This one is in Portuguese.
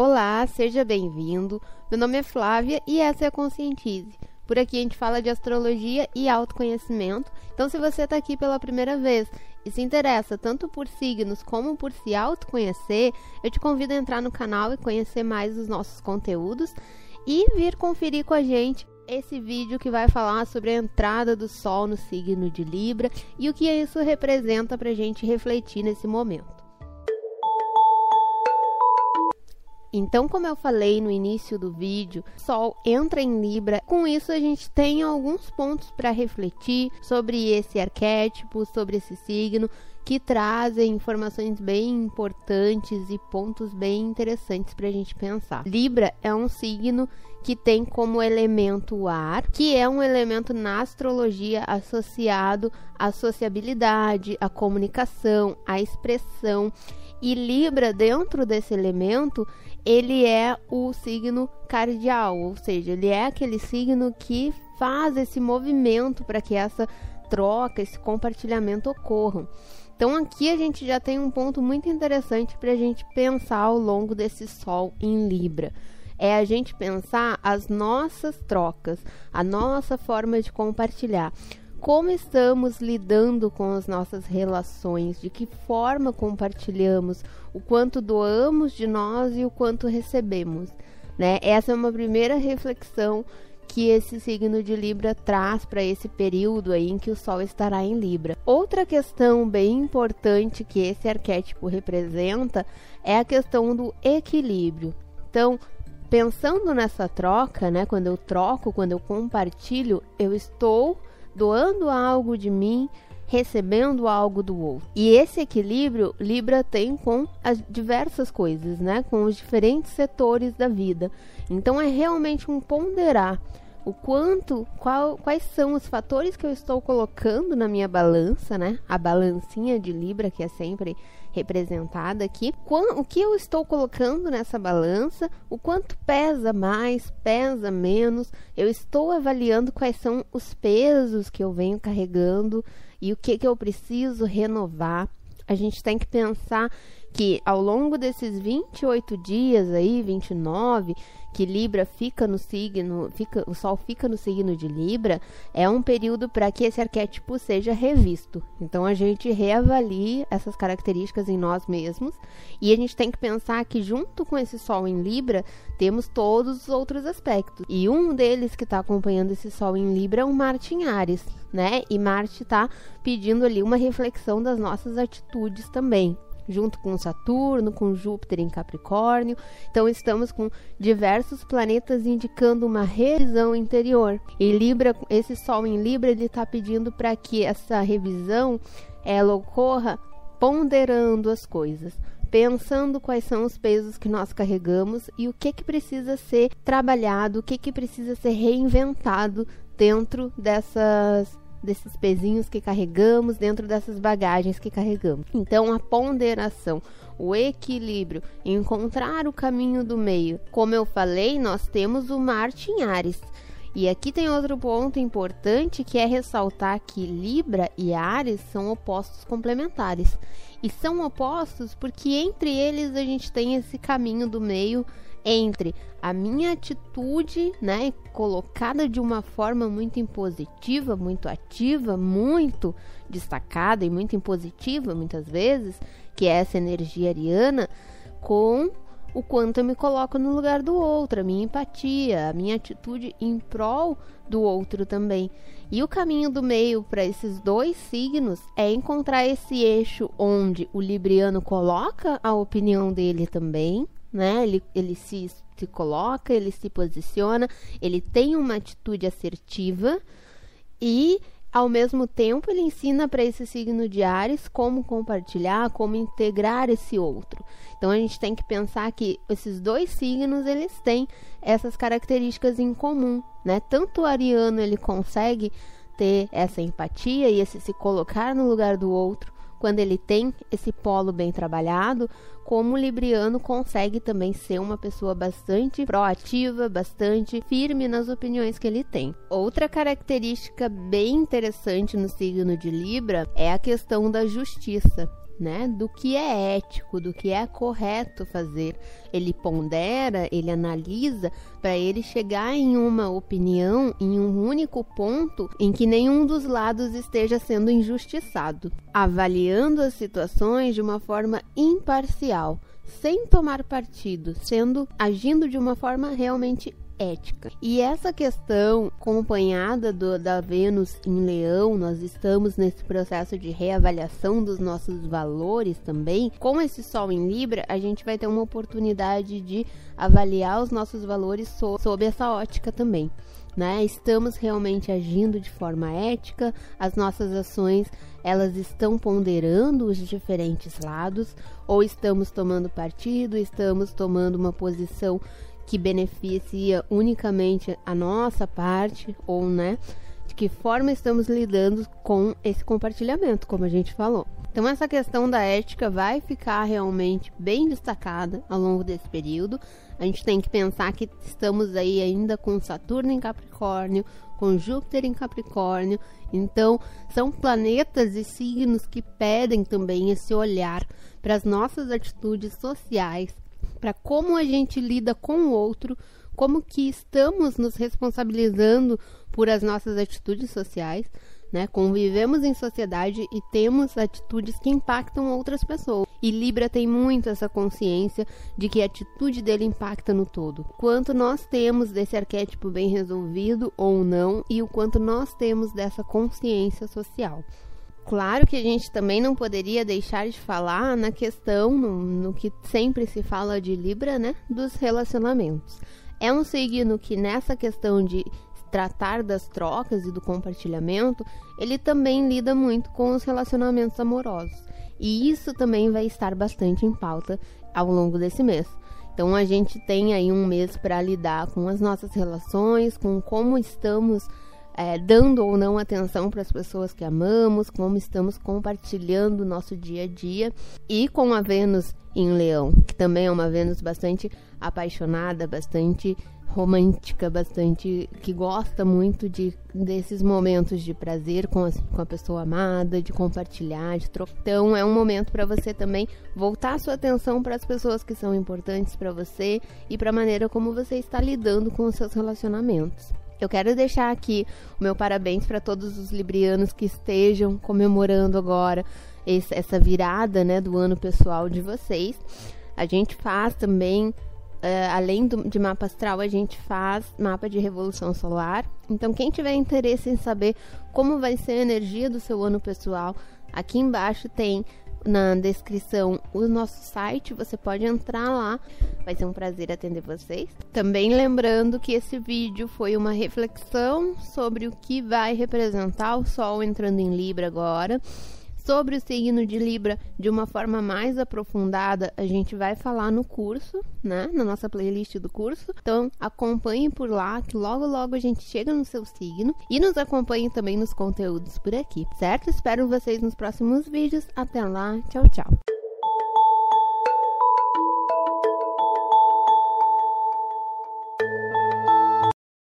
Olá, seja bem-vindo. Meu nome é Flávia e essa é a Conscientize. Por aqui a gente fala de astrologia e autoconhecimento. Então, se você está aqui pela primeira vez e se interessa tanto por signos como por se autoconhecer, eu te convido a entrar no canal e conhecer mais os nossos conteúdos e vir conferir com a gente esse vídeo que vai falar sobre a entrada do Sol no signo de Libra e o que isso representa para a gente refletir nesse momento. Então, como eu falei no início do vídeo, Sol entra em Libra. Com isso, a gente tem alguns pontos para refletir sobre esse arquétipo, sobre esse signo, que trazem informações bem importantes e pontos bem interessantes para a gente pensar. Libra é um signo que tem como elemento o ar, que é um elemento na astrologia associado à sociabilidade, à comunicação, à expressão. E Libra, dentro desse elemento, ele é o signo cardial, ou seja, ele é aquele signo que faz esse movimento para que essa troca, esse compartilhamento ocorram. Então aqui a gente já tem um ponto muito interessante para a gente pensar ao longo desse Sol em Libra. É a gente pensar as nossas trocas, a nossa forma de compartilhar como estamos lidando com as nossas relações, de que forma compartilhamos, o quanto doamos de nós e o quanto recebemos. Né? Essa é uma primeira reflexão que esse signo de Libra traz para esse período aí em que o Sol estará em Libra. Outra questão bem importante que esse arquétipo representa é a questão do equilíbrio. Então, pensando nessa troca, né, quando eu troco, quando eu compartilho, eu estou doando algo de mim, recebendo algo do outro. E esse equilíbrio Libra tem com as diversas coisas, né? Com os diferentes setores da vida. Então é realmente um ponderar o quanto, qual, quais são os fatores que eu estou colocando na minha balança, né? A balancinha de Libra que é sempre representada aqui. O que eu estou colocando nessa balança, o quanto pesa mais, pesa menos. Eu estou avaliando quais são os pesos que eu venho carregando e o que, que eu preciso renovar. A gente tem que pensar que ao longo desses 28 dias aí, 29, que Libra fica no signo, fica, o Sol fica no signo de Libra, é um período para que esse arquétipo seja revisto. Então a gente reavalie essas características em nós mesmos e a gente tem que pensar que junto com esse Sol em Libra temos todos os outros aspectos. E um deles que está acompanhando esse Sol em Libra é o Marte em Ares, né? E Marte está pedindo ali uma reflexão das nossas atitudes também junto com Saturno, com Júpiter em Capricórnio. Então estamos com diversos planetas indicando uma revisão interior. E Libra, esse Sol em Libra, ele está pedindo para que essa revisão ela ocorra ponderando as coisas, pensando quais são os pesos que nós carregamos e o que que precisa ser trabalhado, o que que precisa ser reinventado dentro dessas desses pezinhos que carregamos, dentro dessas bagagens que carregamos. Então, a ponderação, o equilíbrio, encontrar o caminho do meio. Como eu falei, nós temos o Marte em Ares. E aqui tem outro ponto importante que é ressaltar que Libra e Ares são opostos complementares. E são opostos porque entre eles a gente tem esse caminho do meio entre a minha atitude, né, colocada de uma forma muito impositiva, muito ativa, muito destacada e muito impositiva muitas vezes, que é essa energia ariana, com o quanto eu me coloco no lugar do outro, a minha empatia, a minha atitude em prol do outro também. E o caminho do meio para esses dois signos é encontrar esse eixo onde o libriano coloca a opinião dele também, né? Ele, ele se, se coloca, ele se posiciona, ele tem uma atitude assertiva e ao mesmo tempo, ele ensina para esse signo de Ares como compartilhar, como integrar esse outro. Então a gente tem que pensar que esses dois signos eles têm essas características em comum, né? Tanto o ariano ele consegue ter essa empatia e esse se colocar no lugar do outro, quando ele tem esse polo bem trabalhado, como o libriano consegue também ser uma pessoa bastante proativa, bastante firme nas opiniões que ele tem. Outra característica bem interessante no signo de Libra é a questão da justiça. Né, do que é ético, do que é correto fazer. Ele pondera, ele analisa para ele chegar em uma opinião, em um único ponto em que nenhum dos lados esteja sendo injustiçado, avaliando as situações de uma forma imparcial, sem tomar partido, sendo agindo de uma forma realmente ética. E essa questão, acompanhada do, da Vênus em Leão, nós estamos nesse processo de reavaliação dos nossos valores também. Com esse Sol em Libra, a gente vai ter uma oportunidade de avaliar os nossos valores so, sob essa ótica também. Né? Estamos realmente agindo de forma ética, as nossas ações elas estão ponderando os diferentes lados ou estamos tomando partido, estamos tomando uma posição que beneficia unicamente a nossa parte ou, né, de que forma estamos lidando com esse compartilhamento, como a gente falou. Então essa questão da ética vai ficar realmente bem destacada ao longo desse período. A gente tem que pensar que estamos aí ainda com Saturno em Capricórnio, com Júpiter em Capricórnio. Então, são planetas e signos que pedem também esse olhar para as nossas atitudes sociais, para como a gente lida com o outro, como que estamos nos responsabilizando por as nossas atitudes sociais, né? Convivemos em sociedade e temos atitudes que impactam outras pessoas. E Libra tem muito essa consciência de que a atitude dele impacta no todo. Quanto nós temos desse arquétipo bem resolvido ou não e o quanto nós temos dessa consciência social. Claro que a gente também não poderia deixar de falar na questão, no, no que sempre se fala de Libra, né? Dos relacionamentos. É um signo que nessa questão de tratar das trocas e do compartilhamento, ele também lida muito com os relacionamentos amorosos. E isso também vai estar bastante em pauta ao longo desse mês. Então a gente tem aí um mês para lidar com as nossas relações, com como estamos é, dando ou não atenção para as pessoas que amamos, como estamos compartilhando o nosso dia a dia. E com a Vênus em Leão, que também é uma Vênus bastante apaixonada, bastante romântica, bastante que gosta muito de desses momentos de prazer com a, com a pessoa amada, de compartilhar, de trocar. Então é um momento para você também voltar sua atenção para as pessoas que são importantes para você e para a maneira como você está lidando com os seus relacionamentos. Eu quero deixar aqui o meu parabéns para todos os librianos que estejam comemorando agora esse, essa virada né, do ano pessoal de vocês. A gente faz também, uh, além do, de mapa astral, a gente faz mapa de revolução solar. Então, quem tiver interesse em saber como vai ser a energia do seu ano pessoal, aqui embaixo tem na descrição o nosso site, você pode entrar lá. Vai ser um prazer atender vocês. Também lembrando que esse vídeo foi uma reflexão sobre o que vai representar o Sol entrando em Libra agora Sobre o signo de Libra de uma forma mais aprofundada, a gente vai falar no curso, né? Na nossa playlist do curso. Então, acompanhe por lá, que logo logo a gente chega no seu signo. E nos acompanhe também nos conteúdos por aqui, certo? Espero vocês nos próximos vídeos. Até lá, tchau, tchau.